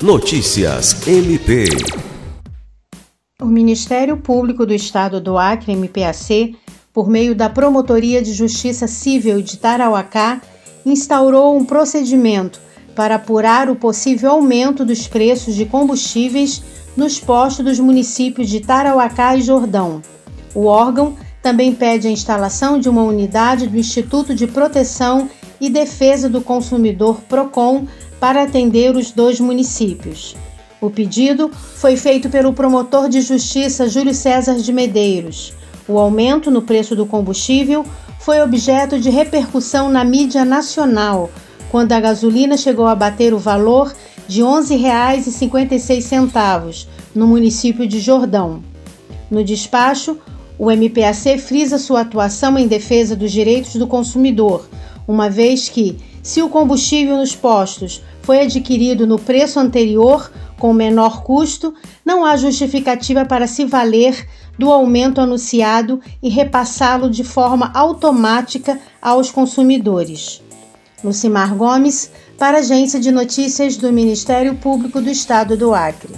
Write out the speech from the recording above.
Notícias MP. O Ministério Público do Estado do Acre, MPAC, por meio da Promotoria de Justiça Civil de Tarauacá, instaurou um procedimento para apurar o possível aumento dos preços de combustíveis nos postos dos municípios de Tarauacá e Jordão. O órgão também pede a instalação de uma unidade do Instituto de Proteção e Defesa do Consumidor PROCON para atender os dois municípios. O pedido foi feito pelo promotor de justiça Júlio César de Medeiros. O aumento no preço do combustível foi objeto de repercussão na mídia nacional, quando a gasolina chegou a bater o valor de R$ 11,56 no município de Jordão. No despacho, o MPAC frisa sua atuação em defesa dos direitos do consumidor, uma vez que, se o combustível nos postos foi adquirido no preço anterior com menor custo, não há justificativa para se valer do aumento anunciado e repassá-lo de forma automática aos consumidores. Lucimar Gomes, para a Agência de Notícias do Ministério Público do Estado do Acre.